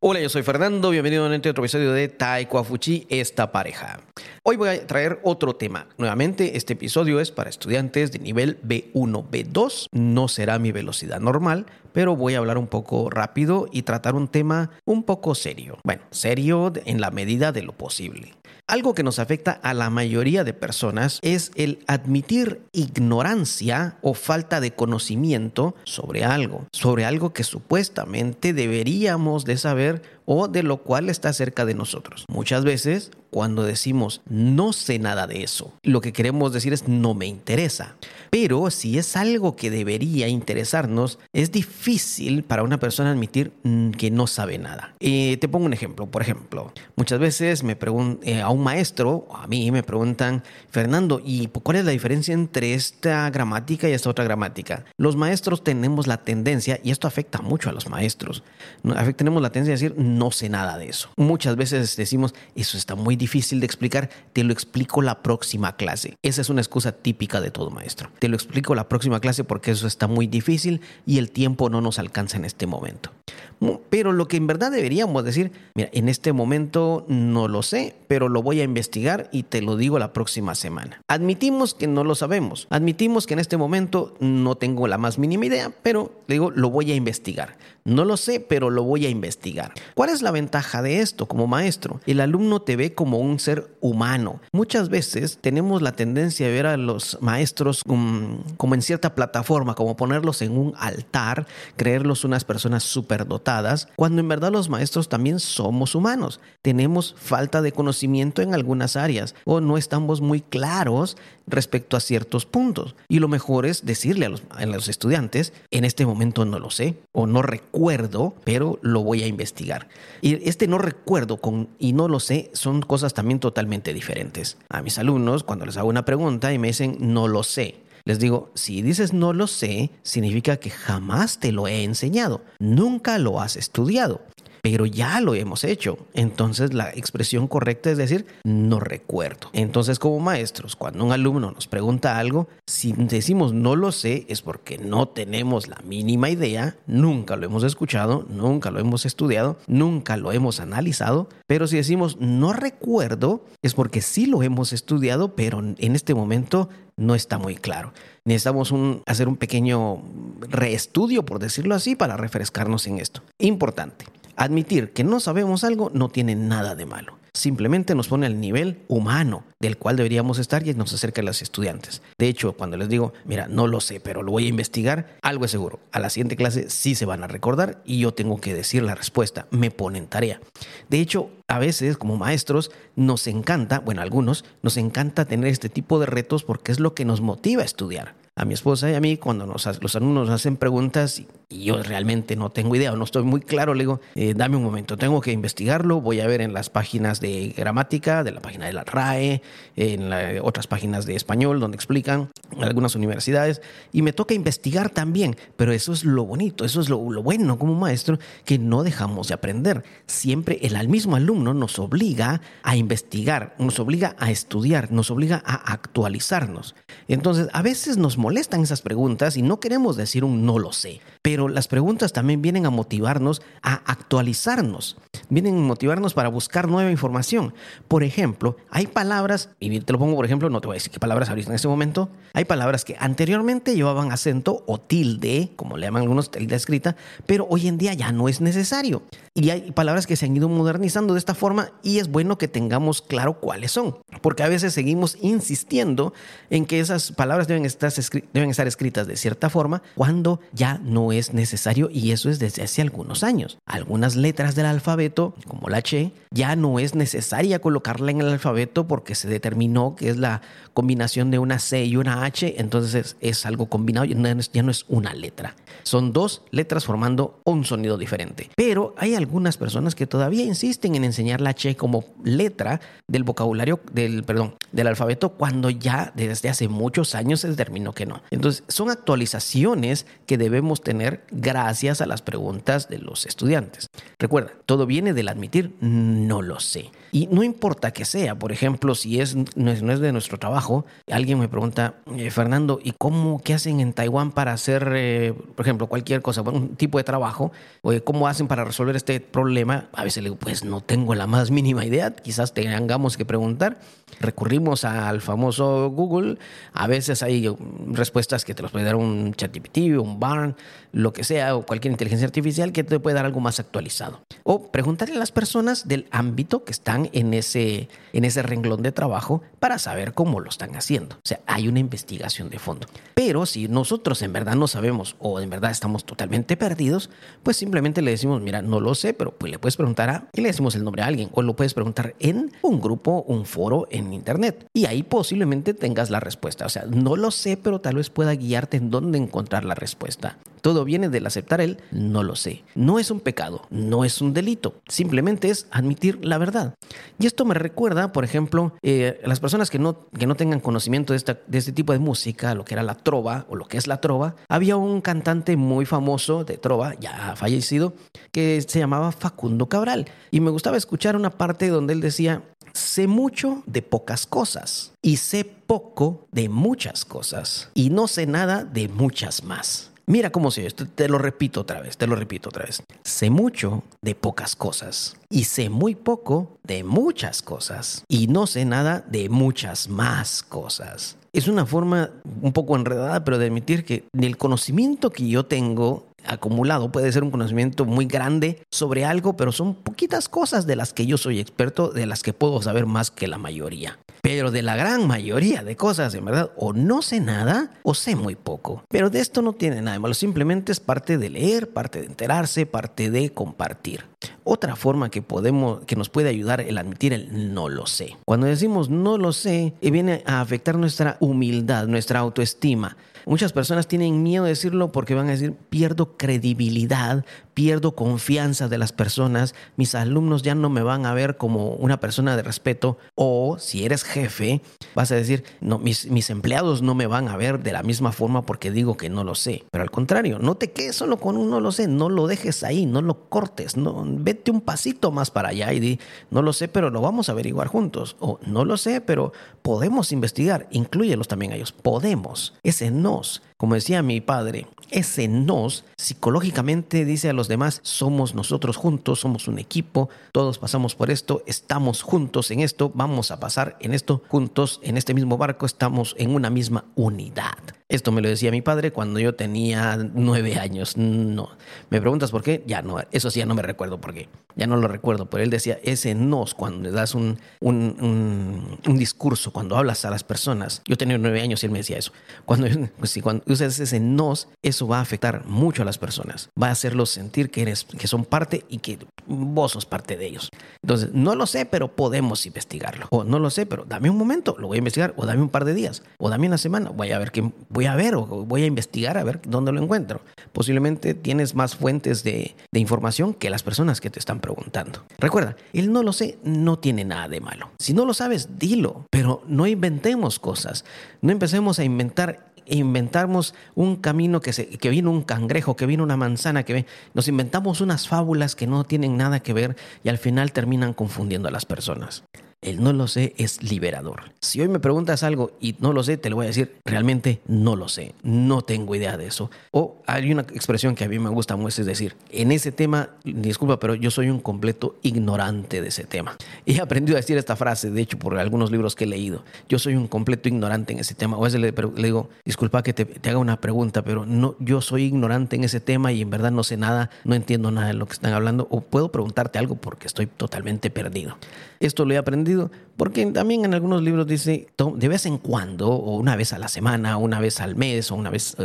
Hola, yo soy Fernando, bienvenido a otro episodio de Taiko Fuchi, esta pareja. Hoy voy a traer otro tema. Nuevamente, este episodio es para estudiantes de nivel B1, B2. No será mi velocidad normal, pero voy a hablar un poco rápido y tratar un tema un poco serio. Bueno, serio en la medida de lo posible. Algo que nos afecta a la mayoría de personas es el admitir ignorancia o falta de conocimiento sobre algo, sobre algo que supuestamente deberíamos de saber o de lo cual está cerca de nosotros. Muchas veces cuando decimos no sé nada de eso, lo que queremos decir es no me interesa. Pero si es algo que debería interesarnos, es difícil para una persona admitir mm, que no sabe nada. Eh, te pongo un ejemplo. Por ejemplo, muchas veces me eh, a un maestro, a mí me preguntan, Fernando, ¿y cuál es la diferencia entre esta gramática y esta otra gramática? Los maestros tenemos la tendencia, y esto afecta mucho a los maestros, tenemos la tendencia de decir no sé nada de eso. Muchas veces decimos, eso está muy difícil de explicar, te lo explico la próxima clase. Esa es una excusa típica de todo maestro. Te lo explico la próxima clase porque eso está muy difícil y el tiempo no nos alcanza en este momento. Pero lo que en verdad deberíamos decir, mira, en este momento no lo sé, pero lo voy a investigar y te lo digo la próxima semana. Admitimos que no lo sabemos, admitimos que en este momento no tengo la más mínima idea, pero digo, lo voy a investigar. No lo sé, pero lo voy a investigar. ¿Cuál es la ventaja de esto como maestro? El alumno te ve como un ser humano. Muchas veces tenemos la tendencia de ver a los maestros como en cierta plataforma, como ponerlos en un altar, creerlos unas personas superdotadas, cuando en verdad los maestros también somos humanos. Tenemos falta de conocimiento en algunas áreas o no estamos muy claros respecto a ciertos puntos. Y lo mejor es decirle a los estudiantes, en este momento no lo sé o no recuerdo, pero lo voy a investigar. Y este no recuerdo con y no lo sé son cosas también totalmente diferentes. A mis alumnos, cuando les hago una pregunta y me dicen no lo sé, les digo, si dices no lo sé, significa que jamás te lo he enseñado, nunca lo has estudiado pero ya lo hemos hecho. Entonces la expresión correcta es decir, no recuerdo. Entonces como maestros, cuando un alumno nos pregunta algo, si decimos no lo sé, es porque no tenemos la mínima idea, nunca lo hemos escuchado, nunca lo hemos estudiado, nunca lo hemos analizado, pero si decimos no recuerdo, es porque sí lo hemos estudiado, pero en este momento no está muy claro. Necesitamos hacer un pequeño reestudio, por decirlo así, para refrescarnos en esto. Importante. Admitir que no sabemos algo no tiene nada de malo. Simplemente nos pone al nivel humano del cual deberíamos estar y nos acerca a los estudiantes. De hecho, cuando les digo, mira, no lo sé, pero lo voy a investigar, algo es seguro. A la siguiente clase sí se van a recordar y yo tengo que decir la respuesta. Me ponen tarea. De hecho, a veces como maestros nos encanta, bueno, algunos, nos encanta tener este tipo de retos porque es lo que nos motiva a estudiar a mi esposa y a mí cuando nos, los alumnos hacen preguntas y yo realmente no tengo idea o no estoy muy claro, le digo, eh, dame un momento, tengo que investigarlo, voy a ver en las páginas de gramática, de la página de la RAE, en otras páginas de español donde explican algunas universidades y me toca investigar también, pero eso es lo bonito, eso es lo, lo bueno como maestro, que no dejamos de aprender. Siempre el mismo alumno nos obliga a investigar, nos obliga a estudiar, nos obliga a actualizarnos. Entonces, a veces nos molestan esas preguntas y no queremos decir un no lo sé, pero las preguntas también vienen a motivarnos a actualizarnos, vienen a motivarnos para buscar nueva información. Por ejemplo, hay palabras, y te lo pongo por ejemplo, no te voy a decir qué palabras ahorita en este momento, hay palabras que anteriormente llevaban acento o tilde, como le llaman algunos, tilde escrita, pero hoy en día ya no es necesario. Y hay palabras que se han ido modernizando de esta forma y es bueno que tengamos claro cuáles son, porque a veces seguimos insistiendo en que esas palabras deben estar, deben estar escritas de cierta forma cuando ya no es necesario y eso es desde hace algunos años. Algunas letras del alfabeto, como la Che, ya no es necesaria colocarla en el alfabeto porque se determinó que es la combinación de una C y una H, entonces es, algo combinado, ya no, es, ya no es una letra. Son dos letras formando un sonido diferente. Pero hay algunas personas que todavía insisten en enseñar la H como letra del vocabulario, del, perdón, del alfabeto, cuando ya desde hace muchos años se determinó no. Entonces, son actualizaciones que debemos tener gracias a las preguntas de los estudiantes. Recuerda, todo viene del admitir no lo sé. Y no importa que sea, por ejemplo, si es, no, es, de nuestro trabajo, alguien me pregunta, eh, Fernando, ¿y cómo, qué hacen en Taiwán para hacer, eh, por ejemplo, cualquier cosa, un tipo de trabajo? O cómo hacen para resolver este problema? A veces le digo, pues no tengo la más mínima idea, quizás tengamos que preguntar. Recurrimos al famoso Google, a veces hay respuestas que te los puede dar un ChatGPT, un Barn, lo que sea, o cualquier inteligencia artificial que te puede dar algo más actualizado. O preguntarle a las personas del ámbito que están en ese, en ese renglón de trabajo para saber cómo lo están haciendo. O sea, hay una investigación de fondo. Pero si nosotros en verdad no sabemos o en verdad estamos totalmente perdidos, pues simplemente le decimos, mira, no lo sé, pero pues le puedes preguntar a, y le decimos el nombre a alguien, o lo puedes preguntar en un grupo, un foro en internet. Y ahí posiblemente tengas la respuesta. O sea, no lo sé, pero tal vez pueda guiarte en dónde encontrar la respuesta. Todo viene del aceptar el no lo sé. No es un pecado, no es un delito, simplemente es admitir la verdad. Y esto me recuerda, por ejemplo, eh, las personas que no, que no tengan conocimiento de este tipo de música, lo que era la trova o lo que es la trova, había un cantante muy famoso de trova, ya fallecido, que se llamaba Facundo Cabral. Y me gustaba escuchar una parte donde él decía, sé mucho de pocas cosas y sé poco de muchas cosas y no sé nada de muchas más. Mira cómo se esto, te lo repito otra vez, te lo repito otra vez. Sé mucho de pocas cosas y sé muy poco de muchas cosas y no sé nada de muchas más cosas. Es una forma un poco enredada, pero de admitir que el conocimiento que yo tengo acumulado puede ser un conocimiento muy grande sobre algo, pero son poquitas cosas de las que yo soy experto, de las que puedo saber más que la mayoría. Pero de la gran mayoría de cosas, en verdad, o no sé nada o sé muy poco. Pero de esto no tiene nada de malo, simplemente es parte de leer, parte de enterarse, parte de compartir. Otra forma que podemos, que nos puede ayudar el admitir el no lo sé. Cuando decimos no lo sé, eh, viene a afectar nuestra humildad, nuestra autoestima. Muchas personas tienen miedo de decirlo porque van a decir, pierdo credibilidad, pierdo confianza de las personas, mis alumnos ya no me van a ver como una persona de respeto o si eres jefe, vas a decir, no, mis, mis empleados no me van a ver de la misma forma porque digo que no lo sé. Pero al contrario, no te quedes solo con un no lo sé, no lo dejes ahí, no lo cortes, no, vete un pasito más para allá y di, no lo sé, pero lo vamos a averiguar juntos. O no lo sé, pero podemos investigar, incluyelos también a ellos, podemos. Ese como decía mi padre, ese nos psicológicamente dice a los demás, somos nosotros juntos, somos un equipo, todos pasamos por esto, estamos juntos en esto, vamos a pasar en esto juntos, en este mismo barco, estamos en una misma unidad. Esto me lo decía mi padre cuando yo tenía nueve años. No. ¿Me preguntas por qué? Ya no, eso sí, ya no me recuerdo por qué. Ya no lo recuerdo. Pero él decía, ese nos, cuando le das un, un, un, discurso, cuando hablas a las personas. Yo tenía nueve años y él me decía eso. Cuando, pues, sí, cuando usas ese nos, eso va a afectar mucho a las personas. Va a hacerlos sentir que, eres, que son parte y que vos sos parte de ellos. Entonces, no lo sé, pero podemos investigarlo. O no lo sé, pero dame un momento, lo voy a investigar. O dame un par de días. O dame una semana. Voy a ver qué voy a ver o voy a investigar a ver dónde lo encuentro. Posiblemente tienes más fuentes de, información que las personas que te están preguntando. Recuerda, el no lo sé no tiene nada de malo. Si no lo sabes, dilo, pero no inventemos cosas. No empecemos a inventar inventamos un camino que, se, que vino un cangrejo, que vino una manzana, que nos inventamos unas fábulas que no tienen nada que ver y al final terminan confundiendo a las personas. El no lo sé es liberador. Si hoy me preguntas algo y no lo sé, te lo voy a decir, realmente no lo sé, no tengo idea de eso. O hay una expresión que a mí me gusta mucho, es decir, en ese tema, disculpa, pero yo soy un completo ignorante de ese tema. He aprendido a decir esta frase, de hecho, por algunos libros que he leído. Yo soy un completo ignorante en ese tema. O a veces le, digo, disculpa que te, te, haga una pregunta, pero no, yo soy ignorante en ese tema y en verdad no sé nada, no entiendo nada de lo que están hablando. O puedo preguntarte algo porque estoy totalmente perdido. Esto lo he aprendido porque también en algunos libros dice de vez en cuando, o una vez a la semana, o una vez al mes, o una vez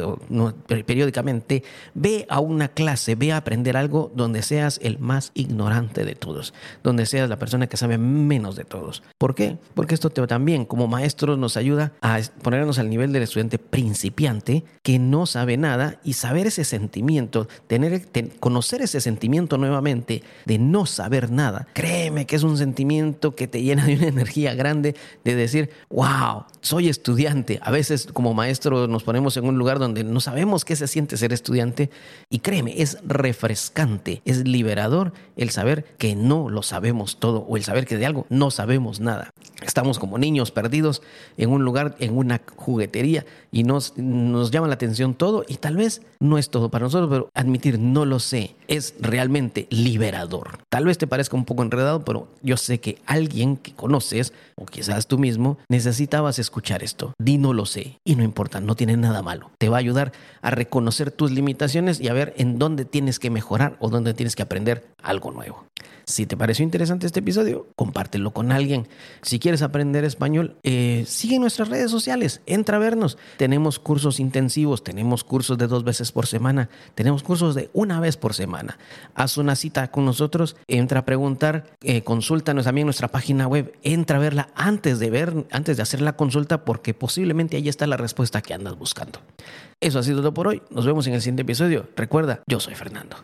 periódicamente, ve a una clase, ve a aprender algo donde seas el más ignorante de todos, donde seas la persona que sabe menos de todos. ¿Por qué? Porque esto también como maestros nos ayuda a ponernos al nivel del estudiante principiante que no sabe nada y saber ese sentimiento, tener, conocer ese sentimiento nuevamente de no saber nada. Créeme que es un sentimiento que te llena de una energía grande de decir, wow, soy estudiante. A veces como maestro nos ponemos en un lugar donde no sabemos qué se siente ser estudiante y créeme, es refrescante, es liberador el saber que no lo sabemos todo o el saber que de algo no sabemos nada. Estamos como niños perdidos en un lugar, en una juguetería y nos, nos llama la atención todo y tal vez no es todo para nosotros, pero admitir no lo sé es realmente liberador. Tal vez te parezca un poco enredado, pero yo sé que alguien que conoces o quizás tú mismo necesitabas escuchar esto. Di no lo sé y no importa, no tiene nada malo. Te va a ayudar a reconocer tus limitaciones y a ver en dónde tienes que mejorar o dónde tienes que aprender algo nuevo. Si te pareció interesante este episodio, compártelo con alguien. Si quieres aprender español, eh, sigue nuestras redes sociales, entra a vernos. Tenemos cursos intensivos, tenemos cursos de dos veces por semana, tenemos cursos de una vez por semana. Haz una cita con nosotros, entra a preguntar, eh, consúltanos también nuestra página web, entra a verla antes de ver, antes de hacer la consulta, porque posiblemente ahí está la respuesta que andas buscando. Eso ha sido todo por hoy. Nos vemos en el siguiente episodio. Recuerda, yo soy Fernando.